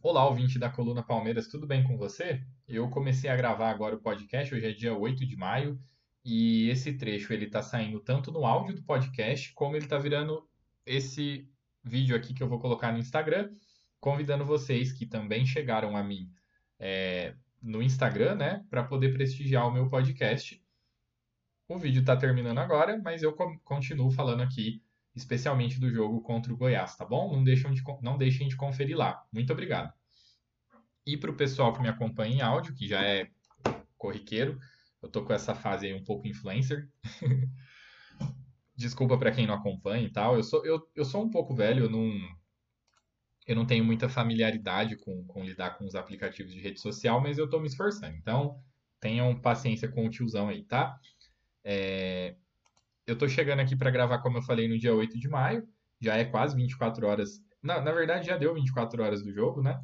Olá, ouvinte da Coluna Palmeiras, tudo bem com você? Eu comecei a gravar agora o podcast, hoje é dia 8 de maio, e esse trecho ele tá saindo tanto no áudio do podcast, como ele tá virando esse vídeo aqui que eu vou colocar no Instagram, convidando vocês que também chegaram a mim é, no Instagram, né, para poder prestigiar o meu podcast. O vídeo está terminando agora, mas eu continuo falando aqui especialmente do jogo contra o Goiás, tá bom? Não deixem de, não deixem de conferir lá. Muito obrigado. E para o pessoal que me acompanha em áudio, que já é corriqueiro, eu tô com essa fase aí um pouco influencer. Desculpa para quem não acompanha e tal. Eu sou, eu, eu sou um pouco velho, eu não, eu não tenho muita familiaridade com, com lidar com os aplicativos de rede social, mas eu estou me esforçando. Então, tenham paciência com o tiozão aí, tá? É, eu tô chegando aqui para gravar, como eu falei, no dia 8 de maio. Já é quase 24 horas. Na, na verdade, já deu 24 horas do jogo, né?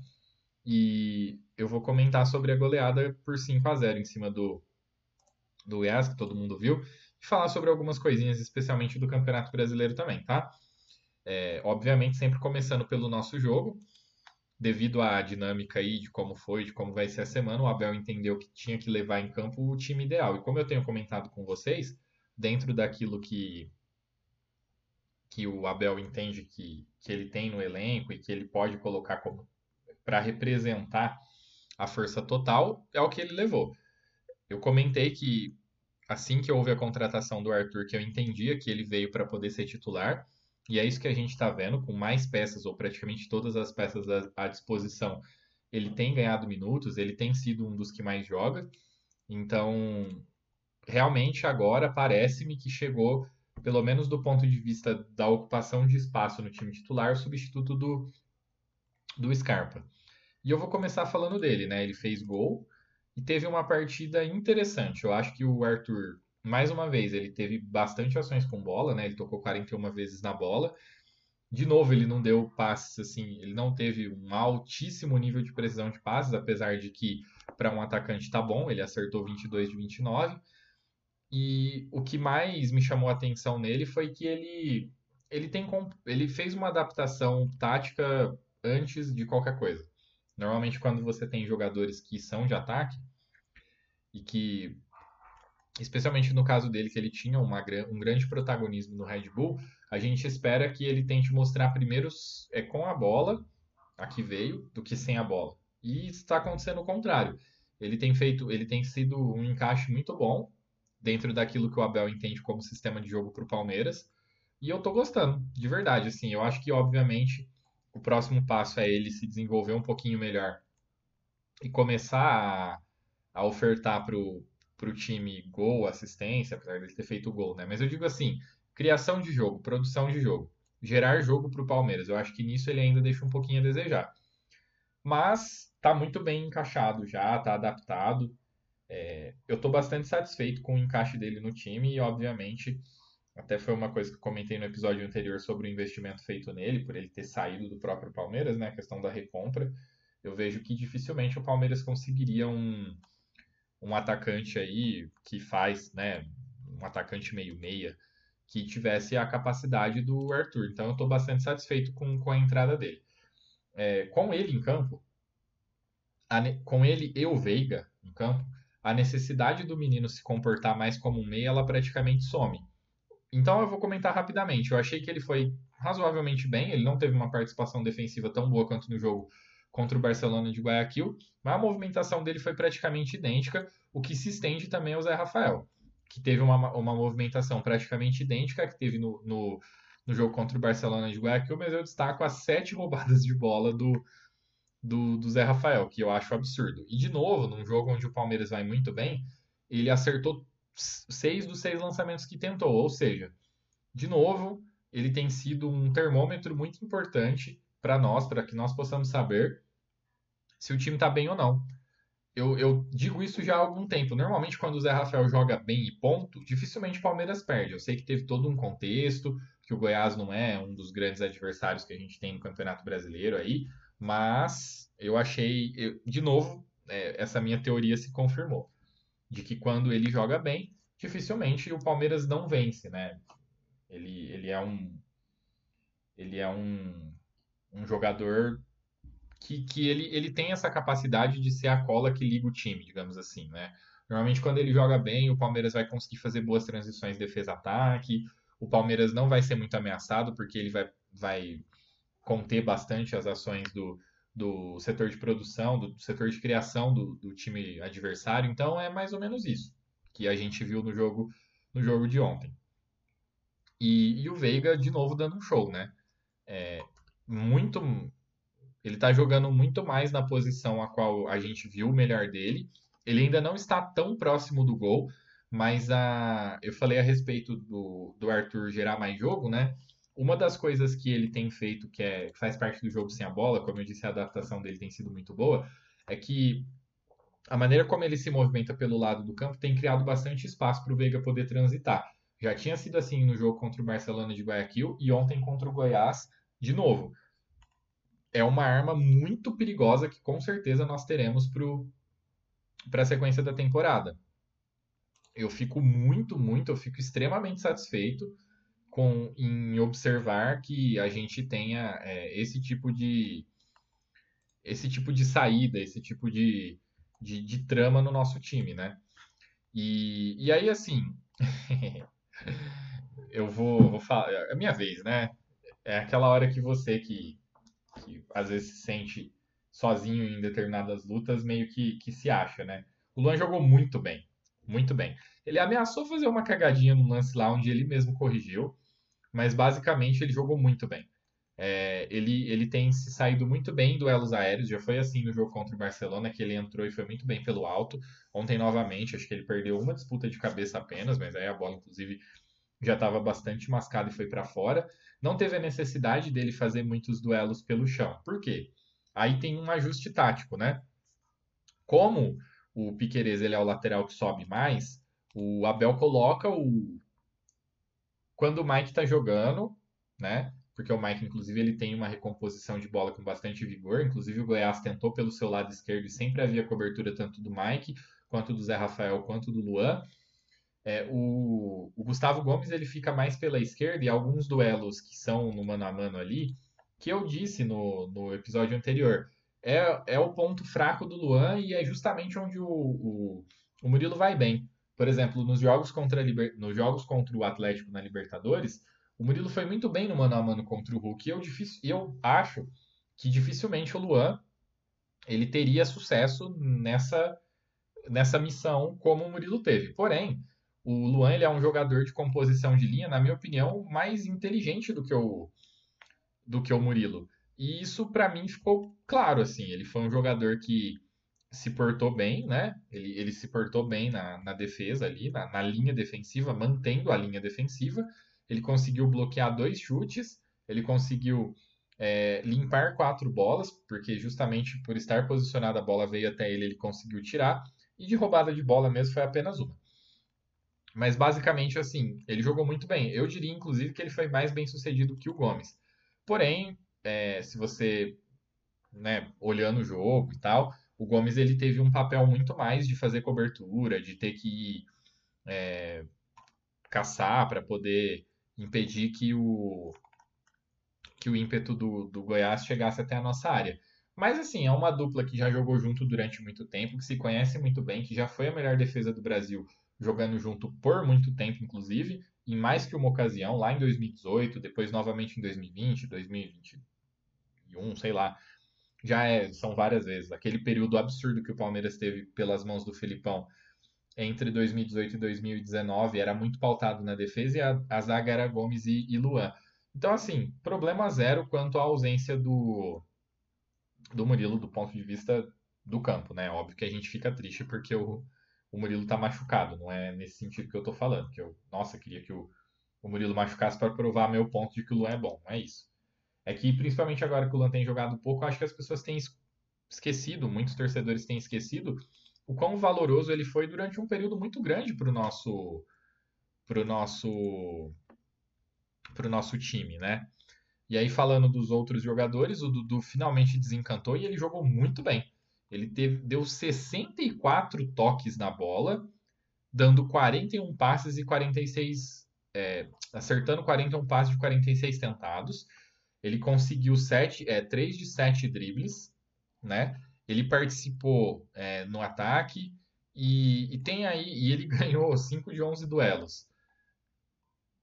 E eu vou comentar sobre a goleada por 5 a 0 em cima do, do Goiás, que todo mundo viu. E falar sobre algumas coisinhas, especialmente do Campeonato Brasileiro também, tá? É, obviamente, sempre começando pelo nosso jogo. Devido à dinâmica aí de como foi, de como vai ser a semana, o Abel entendeu que tinha que levar em campo o time ideal. E como eu tenho comentado com vocês, dentro daquilo que, que o Abel entende que, que ele tem no elenco e que ele pode colocar como para representar a força total, é o que ele levou. Eu comentei que assim que houve a contratação do Arthur, que eu entendia que ele veio para poder ser titular, e é isso que a gente está vendo, com mais peças, ou praticamente todas as peças à disposição, ele tem ganhado minutos, ele tem sido um dos que mais joga. Então, realmente agora parece-me que chegou, pelo menos do ponto de vista da ocupação de espaço no time titular, o substituto do, do Scarpa. E eu vou começar falando dele, né? Ele fez gol e teve uma partida interessante. Eu acho que o Arthur, mais uma vez, ele teve bastante ações com bola, né? Ele tocou 41 vezes na bola. De novo, ele não deu passes assim, ele não teve um altíssimo nível de precisão de passes, apesar de que para um atacante tá bom, ele acertou 22 de 29 e o que mais me chamou a atenção nele foi que ele, ele, tem, ele fez uma adaptação tática antes de qualquer coisa. Normalmente, quando você tem jogadores que são de ataque e que, especialmente no caso dele, que ele tinha uma, um grande protagonismo no Red Bull, a gente espera que ele tente mostrar primeiro é, com a bola, a que veio, do que sem a bola. E está acontecendo o contrário. Ele tem feito, ele tem sido um encaixe muito bom dentro daquilo que o Abel entende como sistema de jogo para o Palmeiras. E eu tô gostando, de verdade. Assim, eu acho que, obviamente, o próximo passo é ele se desenvolver um pouquinho melhor e começar a, a ofertar para o time gol, assistência, apesar dele ter feito gol, né? Mas eu digo assim, criação de jogo, produção de jogo, gerar jogo para o Palmeiras. Eu acho que nisso ele ainda deixa um pouquinho a desejar. Mas tá muito bem encaixado já, tá adaptado. É, eu estou bastante satisfeito com o encaixe dele no time e, obviamente, até foi uma coisa que comentei no episódio anterior sobre o investimento feito nele, por ele ter saído do próprio Palmeiras, né, a questão da recompra. Eu vejo que dificilmente o Palmeiras conseguiria um, um atacante aí que faz, né, um atacante meio-meia, que tivesse a capacidade do Arthur. Então eu estou bastante satisfeito com, com a entrada dele. É, com ele em campo, a, com ele e o Veiga em campo, a necessidade do menino se comportar mais como um meia, ela praticamente some. Então eu vou comentar rapidamente. Eu achei que ele foi razoavelmente bem, ele não teve uma participação defensiva tão boa quanto no jogo contra o Barcelona de Guayaquil, mas a movimentação dele foi praticamente idêntica, o que se estende também ao Zé Rafael, que teve uma, uma movimentação praticamente idêntica que teve no, no, no jogo contra o Barcelona de Guayaquil, mas eu destaco as sete roubadas de bola do, do, do Zé Rafael, que eu acho absurdo. E de novo, num jogo onde o Palmeiras vai muito bem, ele acertou seis dos seis lançamentos que tentou. Ou seja, de novo, ele tem sido um termômetro muito importante para nós, para que nós possamos saber se o time está bem ou não. Eu, eu, digo isso já há algum tempo. Normalmente, quando o Zé Rafael joga bem e ponto, dificilmente o Palmeiras perde. Eu sei que teve todo um contexto, que o Goiás não é um dos grandes adversários que a gente tem no Campeonato Brasileiro aí, mas eu achei, eu, de novo, é, essa minha teoria se confirmou. De que quando ele joga bem, dificilmente o Palmeiras não vence, né? Ele, ele é um. Ele é um, um jogador que, que ele, ele tem essa capacidade de ser a cola que liga o time, digamos assim, né? Normalmente, quando ele joga bem, o Palmeiras vai conseguir fazer boas transições defesa-ataque. O Palmeiras não vai ser muito ameaçado, porque ele vai, vai conter bastante as ações do, do setor de produção, do setor de criação do, do time adversário. Então, é mais ou menos isso que a gente viu no jogo, no jogo de ontem. E, e o Veiga, de novo, dando um show, né? É, muito. Ele tá jogando muito mais na posição a qual a gente viu o melhor dele. Ele ainda não está tão próximo do gol, mas a, eu falei a respeito do, do Arthur gerar mais jogo, né? Uma das coisas que ele tem feito, que, é, que faz parte do jogo sem a bola, como eu disse, a adaptação dele tem sido muito boa, é que a maneira como ele se movimenta pelo lado do campo tem criado bastante espaço para o Veiga poder transitar. Já tinha sido assim no jogo contra o Barcelona de Guayaquil e ontem contra o Goiás de novo. É uma arma muito perigosa que com certeza nós teremos para a sequência da temporada. Eu fico muito, muito, eu fico extremamente satisfeito com em observar que a gente tenha é, esse tipo de esse tipo de saída, esse tipo de, de, de trama no nosso time, né? E, e aí, assim, eu vou, vou falar, é a minha vez, né? É aquela hora que você que, que às vezes se sente sozinho em determinadas lutas, meio que, que se acha, né? O Luan jogou muito bem, muito bem. Ele ameaçou fazer uma cagadinha no lance lá onde ele mesmo corrigiu, mas basicamente ele jogou muito bem. É, ele, ele tem se saído muito bem em duelos aéreos, já foi assim no jogo contra o Barcelona, que ele entrou e foi muito bem pelo alto. Ontem, novamente, acho que ele perdeu uma disputa de cabeça apenas, mas aí a bola, inclusive, já estava bastante mascada e foi para fora. Não teve a necessidade dele fazer muitos duelos pelo chão. Por quê? Aí tem um ajuste tático, né? Como o Piquerez ele é o lateral que sobe mais, o Abel coloca o quando o Mike está jogando, né? Porque o Mike, inclusive, ele tem uma recomposição de bola com bastante vigor. Inclusive, o Goiás tentou pelo seu lado esquerdo e sempre havia cobertura tanto do Mike, quanto do Zé Rafael, quanto do Luan. É, o, o, Gustavo Gomes ele fica mais pela esquerda e alguns duelos que são no mano a mano ali, que eu disse no, no episódio anterior, é, é o ponto fraco do Luan e é justamente onde o, o, o Murilo vai bem. Por exemplo, nos jogos, contra Liber... nos jogos contra o Atlético na Libertadores, o Murilo foi muito bem no mano a mano contra o Hulk. E eu, eu acho que dificilmente o Luan ele teria sucesso nessa, nessa missão como o Murilo teve. Porém, o Luan ele é um jogador de composição de linha, na minha opinião, mais inteligente do que o, do que o Murilo. E isso para mim ficou claro assim. Ele foi um jogador que se portou bem, né? Ele, ele se portou bem na, na defesa ali, na, na linha defensiva, mantendo a linha defensiva. Ele conseguiu bloquear dois chutes, ele conseguiu é, limpar quatro bolas, porque justamente por estar posicionada a bola veio até ele, ele conseguiu tirar. E de roubada de bola mesmo foi apenas uma. Mas basicamente assim, ele jogou muito bem. Eu diria, inclusive, que ele foi mais bem sucedido que o Gomes. Porém, é, se você, né, olhando o jogo e tal, o Gomes ele teve um papel muito mais de fazer cobertura, de ter que é, caçar para poder impedir que o que o ímpeto do, do Goiás chegasse até a nossa área. Mas assim, é uma dupla que já jogou junto durante muito tempo, que se conhece muito bem, que já foi a melhor defesa do Brasil jogando junto por muito tempo, inclusive, em mais que uma ocasião, lá em 2018, depois novamente em 2020, 2021, sei lá. Já é, são várias vezes. Aquele período absurdo que o Palmeiras teve pelas mãos do Felipão entre 2018 e 2019 era muito pautado na defesa e a, a zaga era Gomes e, e Luan. Então, assim, problema zero quanto à ausência do, do Murilo do ponto de vista do campo, né? Óbvio que a gente fica triste porque o, o Murilo tá machucado. Não é nesse sentido que eu tô falando. Que eu, nossa, queria que o, o Murilo machucasse para provar meu ponto de que o Luan é bom. Não é isso. É que, principalmente agora que o Luan tem jogado pouco, acho que as pessoas têm esquecido, muitos torcedores têm esquecido, o quão valoroso ele foi durante um período muito grande para o nosso, pro nosso, pro nosso time, né? E aí, falando dos outros jogadores, o Dudu finalmente desencantou e ele jogou muito bem. Ele teve, deu 64 toques na bola, dando 41 passes e 46. É, acertando 41 passes de 46 tentados. Ele conseguiu 7, é, 3 de 7 dribles, né? Ele participou é, no ataque e, e, tem aí e ele ganhou 5 de 11 duelos.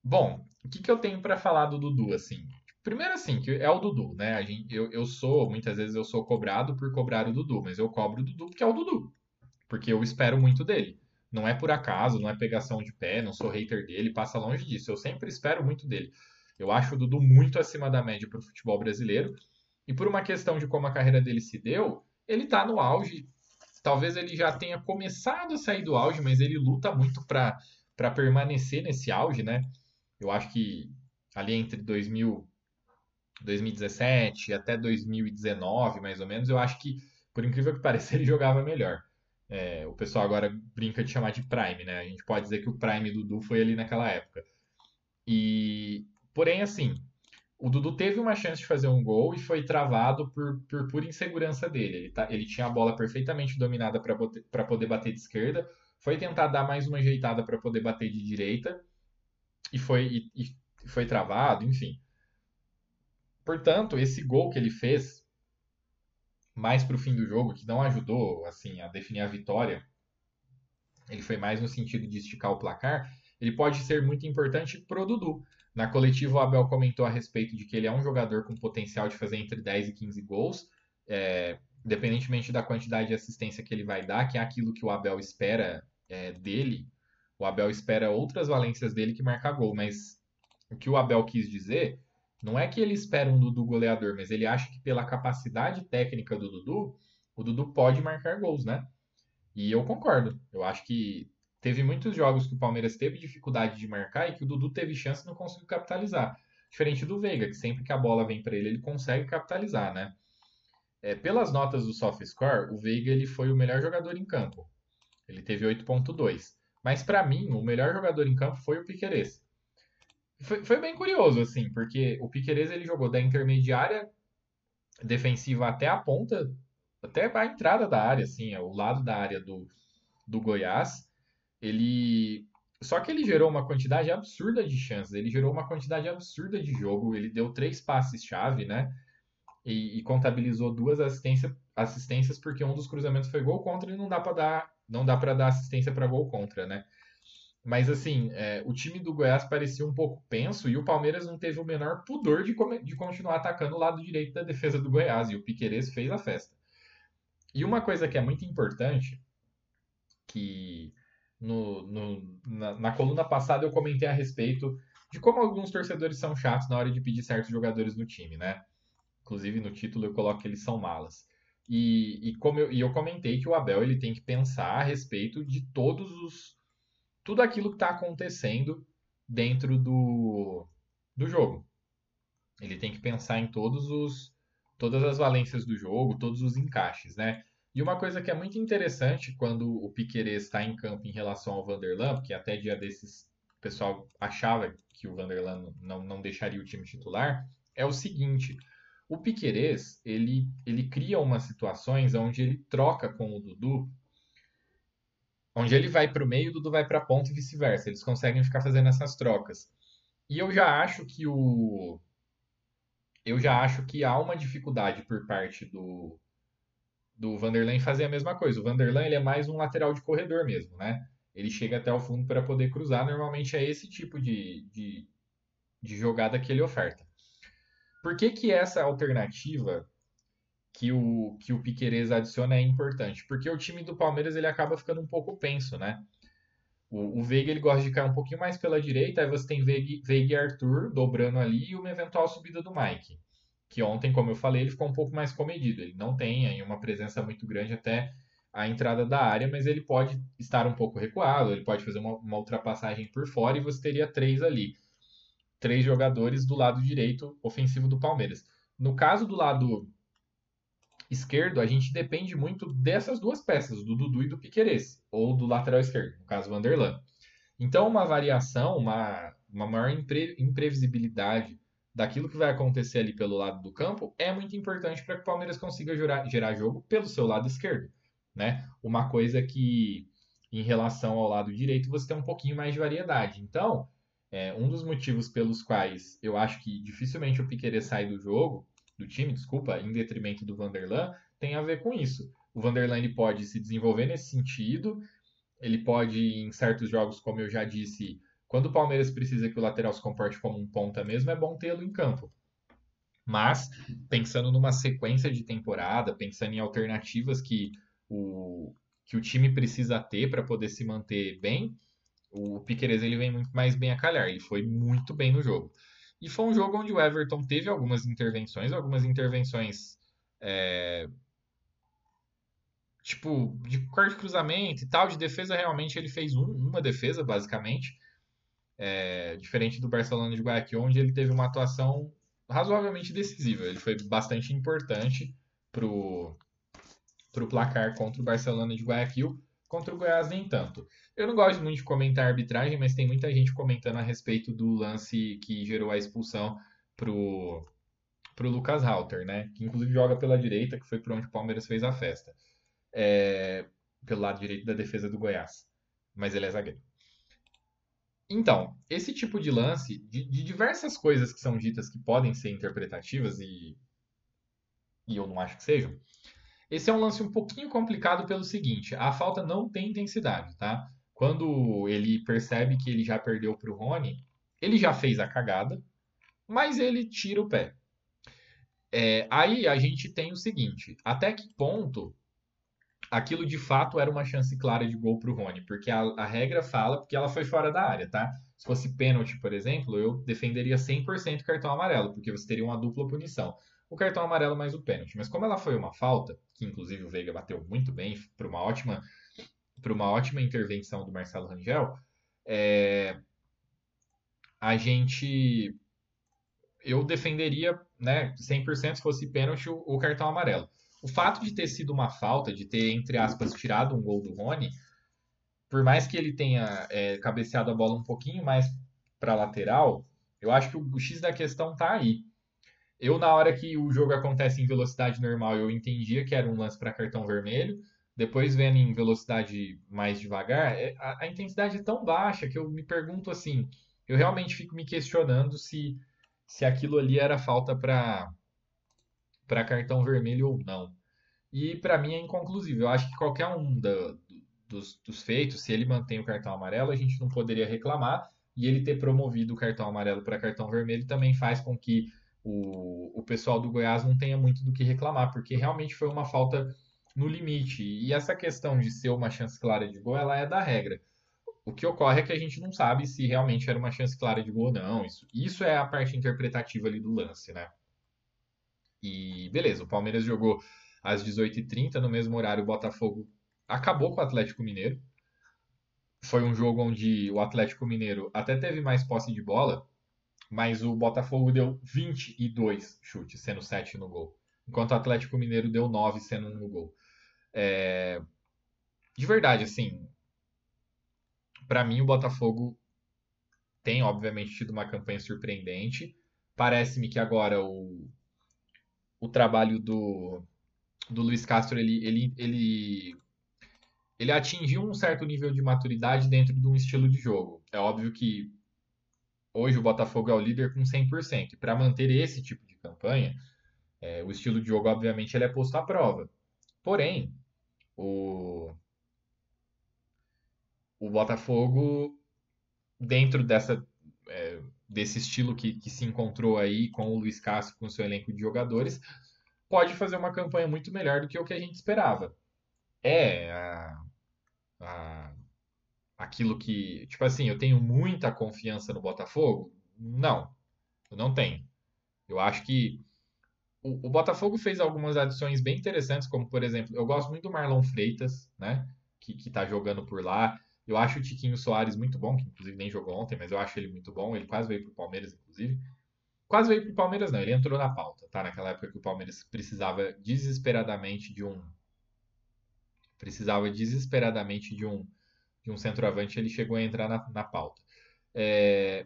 Bom, o que, que eu tenho para falar do Dudu assim? Primeiro assim, que é o Dudu, né? A gente, eu, eu sou, muitas vezes eu sou cobrado por cobrar o Dudu, mas eu cobro o Dudu porque é o Dudu. Porque eu espero muito dele. Não é por acaso, não é pegação de pé, não sou hater dele, passa longe disso. Eu sempre espero muito dele. Eu acho o Dudu muito acima da média para o futebol brasileiro. E por uma questão de como a carreira dele se deu, ele está no auge. Talvez ele já tenha começado a sair do auge, mas ele luta muito para permanecer nesse auge, né? Eu acho que ali entre 2000 2017 até 2019, mais ou menos, eu acho que, por incrível que pareça, ele jogava melhor. É, o pessoal agora brinca de chamar de Prime, né? A gente pode dizer que o Prime Dudu foi ali naquela época. E, porém, assim, o Dudu teve uma chance de fazer um gol e foi travado por, por pura insegurança dele. Ele, tá, ele tinha a bola perfeitamente dominada para poder bater de esquerda, foi tentar dar mais uma ajeitada para poder bater de direita e foi, e, e foi travado, enfim. Portanto, esse gol que ele fez mais para o fim do jogo, que não ajudou assim a definir a vitória, ele foi mais no sentido de esticar o placar, ele pode ser muito importante para o Dudu. Na coletiva, o Abel comentou a respeito de que ele é um jogador com potencial de fazer entre 10 e 15 gols, é, independentemente da quantidade de assistência que ele vai dar, que é aquilo que o Abel espera é, dele. O Abel espera outras valências dele que marcar gol, mas o que o Abel quis dizer não é que ele espera um Dudu goleador, mas ele acha que pela capacidade técnica do Dudu, o Dudu pode marcar gols, né? E eu concordo. Eu acho que teve muitos jogos que o Palmeiras teve dificuldade de marcar e que o Dudu teve chance e não conseguiu capitalizar. Diferente do Veiga, que sempre que a bola vem para ele, ele consegue capitalizar, né? É, pelas notas do SoftScore, o Veiga ele foi o melhor jogador em campo. Ele teve 8.2. Mas para mim, o melhor jogador em campo foi o Piquerez. Foi, foi bem curioso, assim, porque o Piqueires ele jogou da intermediária defensiva até a ponta, até a entrada da área, assim, o lado da área do, do Goiás. Ele. Só que ele gerou uma quantidade absurda de chances, ele gerou uma quantidade absurda de jogo, ele deu três passes-chave, né? E, e, contabilizou duas assistência, assistências porque um dos cruzamentos foi gol contra e não dá para dar não dá para dar assistência para gol contra, né? Mas assim, é, o time do Goiás parecia um pouco penso e o Palmeiras não teve o menor pudor de, de continuar atacando o lado direito da defesa do Goiás. E o Piquerez fez a festa. E uma coisa que é muito importante, que no, no, na, na, coluna passada eu comentei a respeito de como alguns torcedores são chatos na hora de pedir certos jogadores no time, né? Inclusive no título eu coloco que eles são malas. E, e, como eu, e eu comentei que o Abel ele tem que pensar a respeito de todos os tudo aquilo que está acontecendo dentro do, do jogo. Ele tem que pensar em todos os, todas as valências do jogo, todos os encaixes, né? E uma coisa que é muito interessante quando o Piquerez está em campo em relação ao Vanderlan, porque até dia desses o pessoal achava que o Vanderlan não, não deixaria o time titular, é o seguinte, o Piquerez, ele, ele cria umas situações onde ele troca com o Dudu Onde ele vai para o meio, o Dudu vai para a ponta e vice-versa. Eles conseguem ficar fazendo essas trocas. E eu já acho que o eu já acho que há uma dificuldade por parte do do Vanderlan fazer a mesma coisa. O Vanderlan ele é mais um lateral de corredor mesmo, né? Ele chega até o fundo para poder cruzar. Normalmente é esse tipo de, de, de jogada que ele oferta. Por que, que essa alternativa que o, que o Piquerez adiciona é importante, porque o time do Palmeiras ele acaba ficando um pouco penso, né? O, o Veiga ele gosta de cair um pouquinho mais pela direita, aí você tem Veiga, Veiga e Arthur dobrando ali e uma eventual subida do Mike, que ontem, como eu falei, ele ficou um pouco mais comedido, ele não tem aí uma presença muito grande até a entrada da área, mas ele pode estar um pouco recuado, ele pode fazer uma, uma ultrapassagem por fora e você teria três ali, três jogadores do lado direito ofensivo do Palmeiras. No caso do lado esquerdo, a gente depende muito dessas duas peças, do Dudu e do Piquerez, ou do lateral esquerdo, no caso, Vanderlan. Então, uma variação, uma, uma maior impre, imprevisibilidade daquilo que vai acontecer ali pelo lado do campo é muito importante para que o Palmeiras consiga gerar, gerar jogo pelo seu lado esquerdo. Né? Uma coisa que, em relação ao lado direito, você tem um pouquinho mais de variedade. Então, é, um dos motivos pelos quais eu acho que dificilmente o Piquerez sai do jogo do time, desculpa, em detrimento do Vanderlan, tem a ver com isso. O Vanderlei pode se desenvolver nesse sentido, ele pode, em certos jogos, como eu já disse, quando o Palmeiras precisa que o lateral se comporte como um ponta mesmo, é bom tê-lo em campo. Mas, pensando numa sequência de temporada, pensando em alternativas que o, que o time precisa ter para poder se manter bem, o Piqueires ele vem muito mais bem a calhar. Ele foi muito bem no jogo. E foi um jogo onde o Everton teve algumas intervenções, algumas intervenções é, tipo de corte de cruzamento e tal, de defesa realmente ele fez um, uma defesa basicamente, é, diferente do Barcelona de Guayaquil, onde ele teve uma atuação razoavelmente decisiva. Ele foi bastante importante pro pro placar contra o Barcelona de Guayaquil, contra o Goiás nem tanto. Eu não gosto muito de comentar arbitragem, mas tem muita gente comentando a respeito do lance que gerou a expulsão pro, pro Lucas Halter, né? Que inclusive joga pela direita, que foi por onde o Palmeiras fez a festa. É, pelo lado direito da defesa do Goiás. Mas ele é zagueiro. Então, esse tipo de lance, de, de, diversas coisas que são ditas que podem ser interpretativas e, e eu não acho que sejam, esse é um lance um pouquinho complicado pelo seguinte: a falta não tem intensidade, tá? Quando ele percebe que ele já perdeu para o Rony, ele já fez a cagada, mas ele tira o pé. É, aí a gente tem o seguinte: até que ponto aquilo de fato era uma chance clara de gol para o Rony? Porque a, a, regra fala porque ela foi fora da área, tá? Se fosse pênalti, por exemplo, eu defenderia 100% cartão amarelo, porque você teria uma dupla punição o cartão amarelo mais o pênalti. Mas como ela foi uma falta, que inclusive o Veiga bateu muito bem para uma ótima para uma ótima intervenção do Marcelo Rangel, é, a gente eu defenderia, né, 100% se fosse pênalti o, o, cartão amarelo. O fato de ter sido uma falta, de ter entre aspas tirado um gol do Rony, por mais que ele tenha é, cabeceado a bola um pouquinho mais para lateral, eu acho que o, X da questão tá aí. Eu, na hora que o jogo acontece em velocidade normal, eu entendia que era um lance para cartão vermelho. Depois, vendo em velocidade mais devagar, é, a, a, intensidade é tão baixa que eu me pergunto assim: eu realmente fico me questionando se, se aquilo ali era falta para cartão vermelho ou não. E para mim é inconclusivo. Eu acho que qualquer um da, dos, dos feitos, se ele mantém o cartão amarelo, a gente não poderia reclamar. E ele ter promovido o cartão amarelo para cartão vermelho também faz com que o, o pessoal do Goiás não tenha muito do que reclamar, porque realmente foi uma falta no limite. E essa questão de ser uma chance clara de gol, ela é da regra. O que ocorre é que a gente não sabe se realmente era uma chance clara de gol ou não. Isso, isso é a parte interpretativa ali do lance, né? E beleza, o Palmeiras jogou às 18h30, no mesmo horário o Botafogo acabou com o Atlético Mineiro. Foi um jogo onde o Atlético Mineiro até teve mais posse de bola, mas o Botafogo deu 22 chutes, sendo 7 no gol. Enquanto o Atlético Mineiro deu 9, sendo 1 no gol. É... De verdade, assim, para mim o Botafogo tem, obviamente, tido uma campanha surpreendente. Parece-me que agora o, o trabalho do, do Luiz Castro, ele, ele, ele, ele atingiu um certo nível de maturidade dentro de um estilo de jogo. É óbvio que hoje o Botafogo é o líder com 100%. E para manter esse tipo de campanha, é, o estilo de jogo, obviamente, ele é posto à prova. Porém, o, o Botafogo, dentro dessa, é, desse estilo que, que se encontrou aí com o Luiz Castro, com o seu elenco de jogadores, pode fazer uma campanha muito melhor do que o que a gente esperava. É, a, a aquilo que. Tipo assim, eu tenho muita confiança no Botafogo? Não, eu não tenho. Eu acho que o, o, Botafogo fez algumas adições bem interessantes, como por exemplo, eu gosto muito do Marlon Freitas, né? Que, que tá jogando por lá. Eu acho o Tiquinho Soares muito bom, que inclusive nem jogou ontem, mas eu acho ele muito bom. Ele quase veio pro Palmeiras, inclusive. Quase veio pro Palmeiras, não, ele entrou na pauta, tá? Naquela época que o Palmeiras precisava desesperadamente de um. Precisava desesperadamente de um de um centroavante, ele chegou a entrar na, na pauta. É,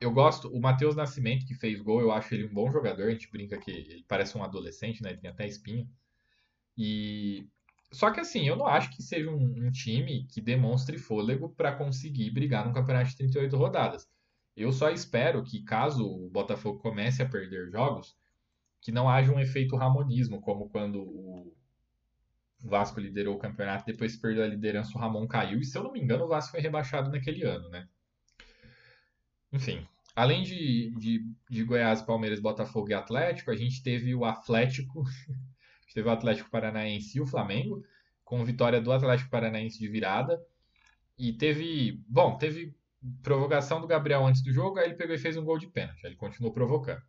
eu gosto, o Matheus Nascimento, que fez gol, eu acho ele um bom jogador. A gente brinca que ele parece um adolescente, né? Ele tem até espinha. E só que assim, eu não acho que seja um, um time que demonstre fôlego para conseguir brigar num campeonato de 38 rodadas. Eu só espero que, caso o Botafogo comece a perder jogos, que não haja um efeito ramonismo, como quando o Vasco liderou o campeonato, depois perdeu a liderança, o Ramon caiu, e se eu não me engano, o Vasco foi rebaixado naquele ano, né? Enfim, além de, de, de Goiás, Palmeiras, Botafogo e Atlético, a gente teve o Atlético, teve o Atlético Paranaense e o Flamengo, com vitória do Atlético Paranaense de virada. E teve, bom, teve provocação do Gabriel antes do jogo, aí ele pegou e fez um gol de pênalti, ele continuou provocando.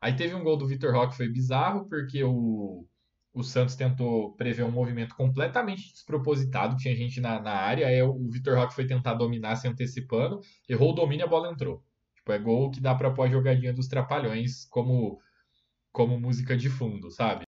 Aí teve um gol do Vitor Roque que foi bizarro, porque o, o Santos tentou prever um movimento completamente despropositado, tinha gente na, na área, aí o Vitor Roque foi tentar dominar se antecipando, errou o domínio a bola entrou. Tipo, é gol que dá pra pôr a jogadinha dos trapalhões como, como música de fundo, sabe?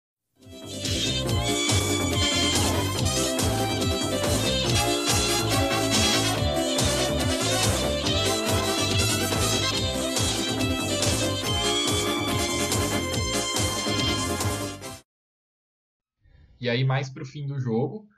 E aí, mais pro fim do jogo,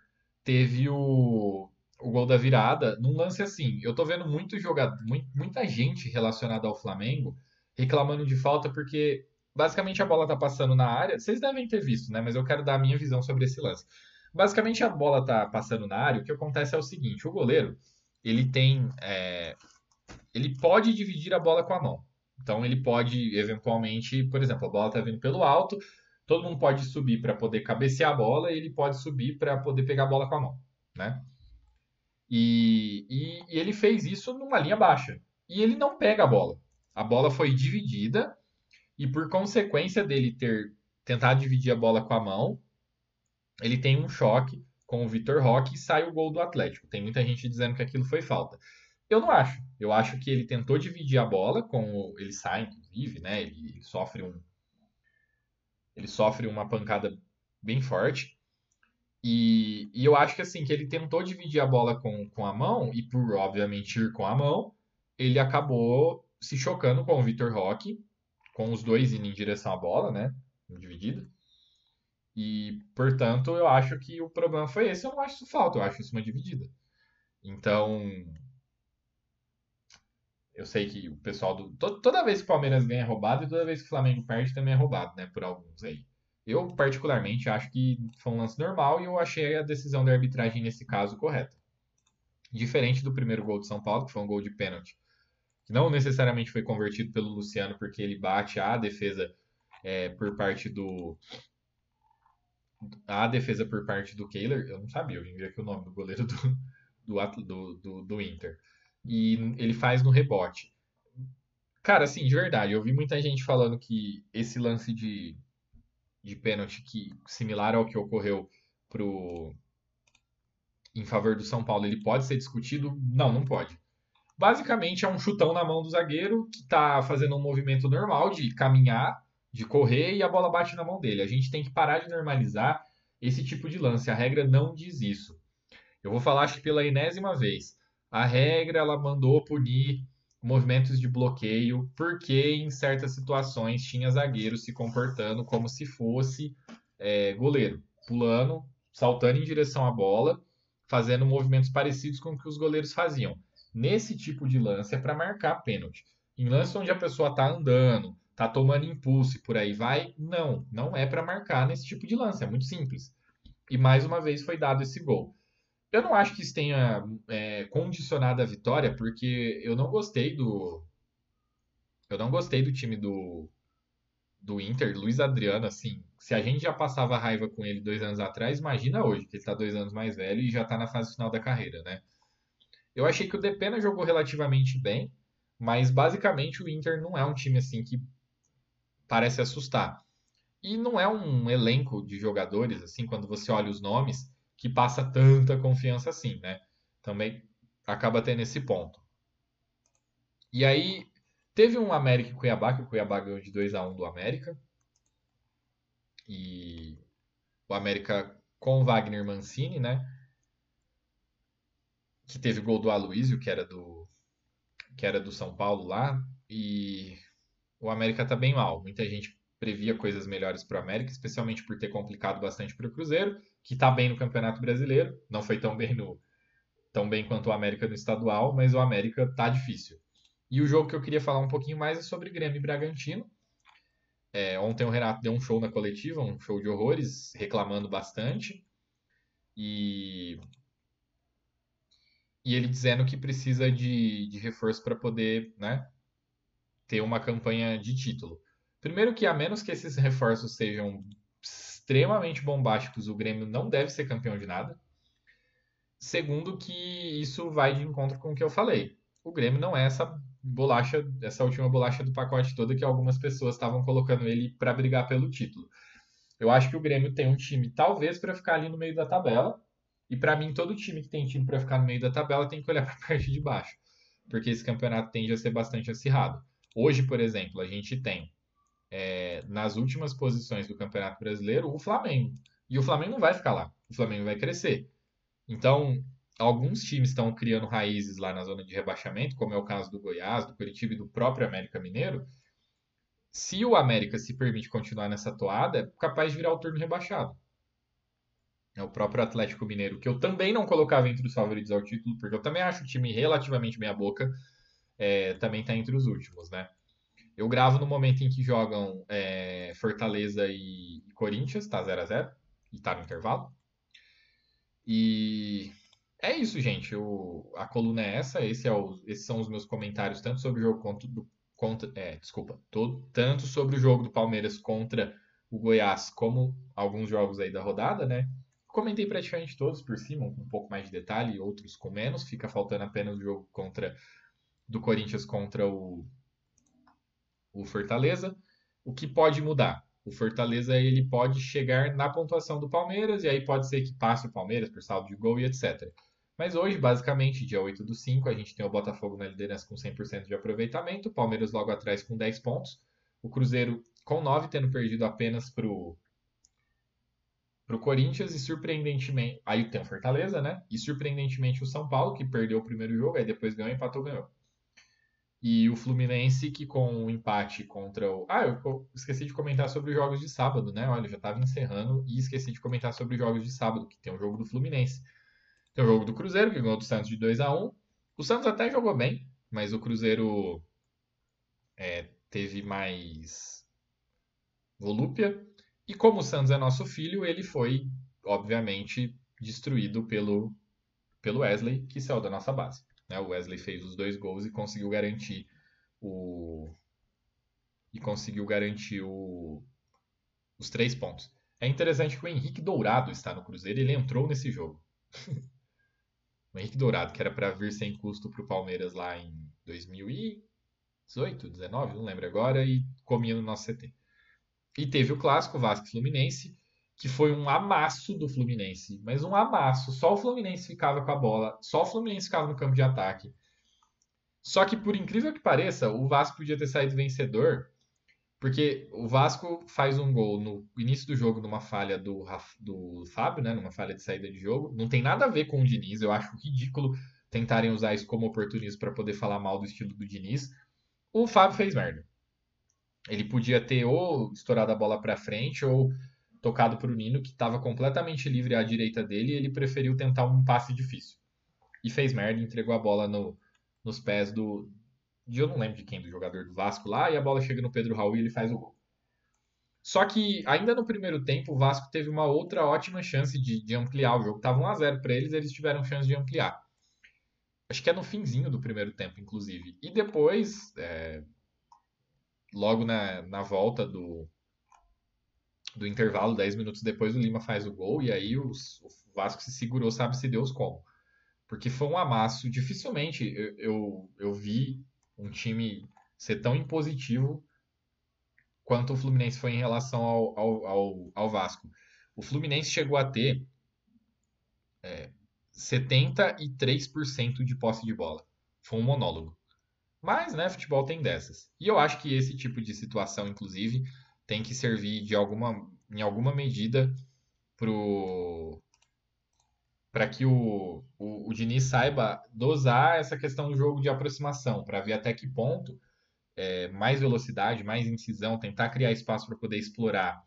teve o, o gol da virada num lance assim. Eu tô vendo muito jogador, muita gente relacionada ao Flamengo reclamando de falta porque basicamente a bola tá passando na área. Vocês devem ter visto, né? Mas eu quero dar a minha visão sobre esse lance. Basicamente a bola tá passando na área. O que acontece é o seguinte: o goleiro ele tem, é, ele pode dividir a bola com a mão. Então ele pode eventualmente, por exemplo, a bola tá vindo pelo alto, todo mundo pode subir para poder cabecear a bola e ele pode subir para poder pegar a bola com a mão, né? E, e, e, ele fez isso numa linha baixa. E ele não pega a bola. A bola foi dividida e por consequência dele ter tentado dividir a bola com a mão, ele tem um choque com o Vitor Roque e sai o gol do Atlético. Tem muita gente dizendo que aquilo foi falta. Eu não acho. Eu acho que ele tentou dividir a bola com ele sai inclusive, né? Ele sofre um ele sofre uma pancada bem forte. E, e, eu acho que assim, que ele tentou dividir a bola com, com a mão, e por obviamente ir com a mão, ele acabou se chocando com o Vitor Roque, com os dois indo em direção à bola, né? Dividida. E, portanto, eu acho que o problema foi esse. Eu não acho isso falta, eu acho isso uma dividida. Então, eu sei que o pessoal do. Toda vez que o Palmeiras ganha é roubado e toda vez que o Flamengo perde também é roubado, né? Por alguns aí. Eu, particularmente, acho que foi um lance normal e eu achei a decisão da arbitragem nesse caso correta. Diferente do primeiro gol de São Paulo, que foi um gol de pênalti. Que não necessariamente foi convertido pelo Luciano porque ele bate a defesa é, por parte do. A defesa por parte do Kehler. Eu não sabia, eu vim ver aqui o nome do goleiro do, do, do, do, do Inter e ele faz no rebote. Cara, assim, de verdade, eu vi muita gente falando que esse lance de, de pênalti que similar ao que ocorreu pro em favor do São Paulo, ele pode ser discutido? Não, não pode. Basicamente é um chutão na mão do zagueiro que está fazendo um movimento normal de caminhar, de correr e a bola bate na mão dele. A gente tem que parar de normalizar esse tipo de lance. A regra não diz isso. Eu vou falar acho que pela enésima vez. A regra ela mandou punir movimentos de bloqueio porque em certas situações tinha zagueiro se comportando como se fosse é, goleiro, pulando, saltando em direção à bola, fazendo movimentos parecidos com o que os goleiros faziam. Nesse tipo de lance é para marcar pênalti. Em lance onde a pessoa está andando, está tomando impulso e por aí vai, não, não é para marcar nesse tipo de lance, é muito simples. E mais uma vez foi dado esse gol. Eu não acho que isso tenha é, condicionado a vitória, porque eu não gostei do. Eu não gostei do time do, do Inter, Luiz Adriano, assim. Se a gente já passava raiva com ele dois anos atrás, imagina hoje, que ele está dois anos mais velho e já está na fase final da carreira, né? Eu achei que o Depena jogou relativamente bem, mas basicamente o Inter não é um time assim que parece assustar. E não é um elenco de jogadores, assim, quando você olha os nomes que passa tanta confiança assim, né? Também acaba tendo esse ponto. E aí, teve um América e Cuiabá, que o Cuiabá ganhou de 2 a 1 do América. E o América com Wagner Mancini, né? Que teve gol do Aloysio, que era do que era do São Paulo lá, e o América tá bem mal. Muita gente previa coisas melhores para o América, especialmente por ter complicado bastante para o Cruzeiro que está bem no Campeonato Brasileiro, não foi tão bem no tão bem quanto o América no estadual, mas o América tá difícil. E o jogo que eu queria falar um pouquinho mais é sobre Grêmio e Bragantino, É, ontem o Renato deu um show na coletiva, um show de horrores, reclamando bastante. E, e ele dizendo que precisa de, de reforço para poder né, ter uma campanha de título. Primeiro que a menos que esses reforços sejam extremamente bombásticos, o Grêmio não deve ser campeão de nada. Segundo que isso vai de encontro com o que eu falei. O Grêmio não é essa bolacha, essa última bolacha do pacote toda que algumas pessoas estavam colocando ele para brigar pelo título. Eu acho que o Grêmio tem um time talvez para ficar ali no meio da tabela. E para mim todo time que tem time para ficar no meio da tabela tem que olhar para a parte de baixo, porque esse campeonato tende a ser bastante acirrado. Hoje, por exemplo, a gente tem é, nas últimas posições do Campeonato Brasileiro o Flamengo. E o Flamengo não vai ficar lá. O Flamengo vai crescer. Então, alguns times estão criando raízes lá na zona de rebaixamento, como é o caso do Goiás, do Curitiba e do próprio América Mineiro. Se o América se permite continuar nessa toada, é capaz de virar o turno rebaixado. É o próprio Atlético Mineiro, que eu também não colocava entre os favoritos ao título, porque eu também acho o time relativamente meia boca, é, também está entre os últimos, né? Eu gravo no momento em que jogam é, Fortaleza e, Corinthians, tá 0 a 0 e tá no intervalo. E é isso, gente. O, a coluna é essa. Esse é o, esses são os meus comentários, tanto sobre o jogo do, contra é, desculpa, todo, tanto sobre o jogo do Palmeiras contra o Goiás, como alguns jogos aí da rodada, né? Comentei praticamente todos por cima, um pouco mais de detalhe, outros com menos. Fica faltando apenas o jogo contra do Corinthians contra o, o Fortaleza. O que pode mudar? O Fortaleza ele pode chegar na pontuação do Palmeiras e aí pode ser que passe o Palmeiras por saldo de gol e etc. Mas hoje, basicamente, dia 8 do 5, a gente tem o Botafogo na liderança com 100% de aproveitamento, o Palmeiras logo atrás com 10 pontos, o Cruzeiro com 9, tendo perdido apenas para o Corinthians e surpreendentemente. Aí tem o Fortaleza, né? E surpreendentemente o São Paulo, que perdeu o primeiro jogo, aí depois ganhou, empatou, ganhou. E o Fluminense que com o um empate contra o. Ah, eu esqueci de comentar sobre os jogos de sábado, né? Olha, já estava encerrando e esqueci de comentar sobre os jogos de sábado, que tem o jogo do Fluminense. Tem o jogo do Cruzeiro, que ganhou do Santos de 2 a 1 O Santos até jogou bem, mas o Cruzeiro é, teve mais volúpia. E como o Santos é nosso filho, ele foi, obviamente, destruído pelo, pelo Wesley, que saiu da nossa base. Né? O Wesley fez os dois gols e conseguiu garantir o e conseguiu garantir o... os três pontos. É interessante que o Henrique Dourado está no Cruzeiro, ele entrou nesse jogo. o Henrique Dourado, que era para vir sem custo para o Palmeiras lá em 2018, 19, não lembro agora, e comia no nosso CT. E teve o clássico Vasco Fluminense, que foi um amasso do Fluminense, mas um amasso. Só o Fluminense ficava com a bola, só o Fluminense ficava no campo de ataque. Só que, por incrível que pareça, o Vasco podia ter saído vencedor, porque o Vasco faz um gol no início do jogo numa falha do, do Fábio, né, numa falha de saída de jogo. Não tem nada a ver com o Diniz, eu acho ridículo tentarem usar isso como oportunismo para poder falar mal do estilo do Diniz. O Fábio fez merda. Ele podia ter ou estourado a bola para frente ou tocado o Nino, que estava completamente livre à direita dele, e ele preferiu tentar um passe difícil. E fez merda, entregou a bola no, nos pés do. De, eu não lembro de quem, do jogador do Vasco lá, e a bola chega no Pedro Raul e ele faz o gol. Só que ainda no primeiro tempo, o Vasco teve uma outra ótima chance de, de ampliar o jogo. Tava 1x0 para eles, eles tiveram chance de ampliar. Acho que é no finzinho do primeiro tempo, inclusive. E depois, é, logo na, na volta do, do intervalo, 10 minutos depois, o Lima faz o gol e aí os, o Vasco se segurou, sabe-se Deus como. Porque foi um amasso. Dificilmente eu, eu, eu vi um time ser tão impositivo quanto o Fluminense foi em relação ao, ao, ao, ao Vasco. O Fluminense chegou a ter é, 73% de posse de bola. Foi um monólogo. Mas, né, futebol tem dessas. E eu acho que esse tipo de situação, inclusive, tem que servir de alguma, em alguma medida para que o, o, o Diniz saiba dosar essa questão do jogo de aproximação, para ver até que ponto é, mais velocidade, mais incisão, tentar criar espaço para poder explorar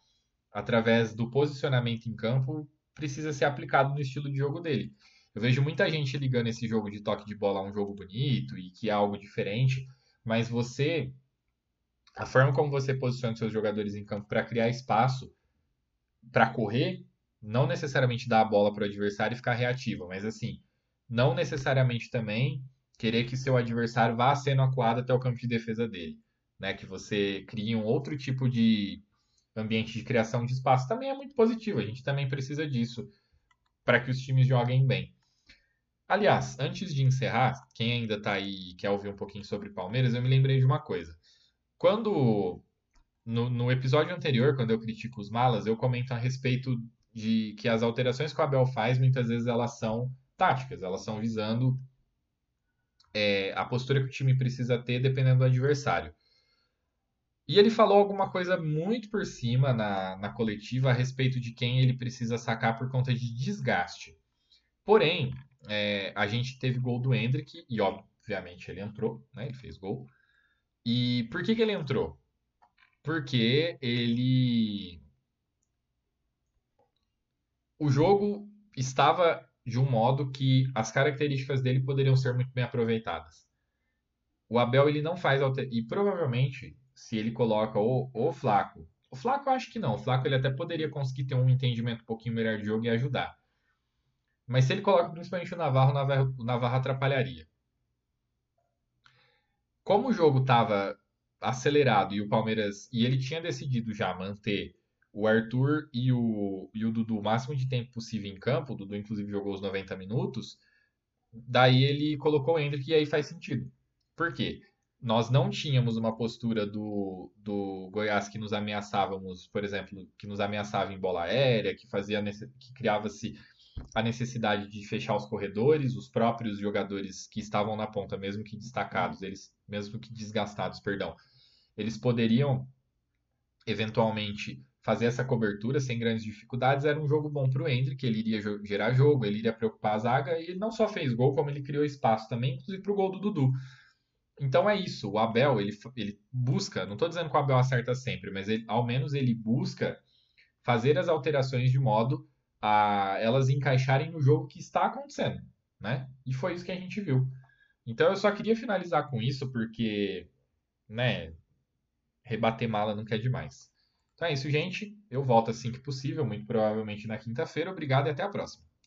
através do posicionamento em campo precisa ser aplicado no estilo de jogo dele. Eu vejo muita gente ligando esse jogo de toque de bola a um jogo bonito e que é algo diferente, mas você a forma como você posiciona seus jogadores em campo para criar espaço para correr, não necessariamente dar a bola para o adversário e ficar reativo, mas assim, não necessariamente também querer que seu adversário vá sendo acuado até o campo de defesa dele, né? Que você crie um outro tipo de ambiente de criação de espaço também é muito positivo. A gente também precisa disso para que os times joguem bem. Aliás, antes de encerrar, quem ainda está aí e quer ouvir um pouquinho sobre Palmeiras, eu me lembrei de uma coisa. Quando no, no, episódio anterior, quando eu critico os malas, eu comento a respeito de que as alterações que o Abel faz, muitas vezes elas são táticas, elas são visando é, a postura que o time precisa ter dependendo do adversário. E ele falou alguma coisa muito por cima na, na coletiva a respeito de quem ele precisa sacar por conta de desgaste. Porém, é, a gente teve gol do Hendrick e, obviamente, ele entrou, né? Ele fez gol. E por que, que ele entrou? Porque ele. O jogo estava de um modo que as características dele poderiam ser muito bem aproveitadas. O Abel ele não faz alter... e provavelmente se ele coloca o, o Flaco, o Flaco eu acho que não, o Flaco ele até poderia conseguir ter um entendimento um pouquinho melhor de jogo e ajudar. Mas se ele coloca principalmente o Navarro, o Navarro, o Navarro atrapalharia. Como o jogo estava acelerado e o Palmeiras. E ele tinha decidido já manter o Arthur e o, e o Dudu o máximo de tempo possível em campo. O Dudu, inclusive, jogou os 90 minutos. Daí ele colocou o Hendrick e aí faz sentido. Por quê? Nós não tínhamos uma postura do, do Goiás que nos ameaçávamos, por exemplo, que nos ameaçava em bola aérea, que fazia que criava-se a necessidade de fechar os corredores, os próprios jogadores que estavam na ponta, mesmo que destacados, eles, mesmo que desgastados, perdão, eles poderiam eventualmente fazer essa cobertura sem grandes dificuldades. Era um jogo bom para o Hendrick, ele iria gerar jogo, ele iria preocupar a zaga e ele não só fez gol, como ele criou espaço também, inclusive para o gol do Dudu. Então é isso, o Abel ele, ele busca, não estou dizendo que o Abel acerta sempre, mas ele, ao menos ele busca fazer as alterações de modo a elas encaixarem no jogo que está acontecendo, né? E foi isso que a gente viu. Então eu só queria finalizar com isso porque, né, rebater mala nunca é demais. Então é isso, gente. Eu volto assim que possível, muito provavelmente na quinta-feira. Obrigado e até a próxima.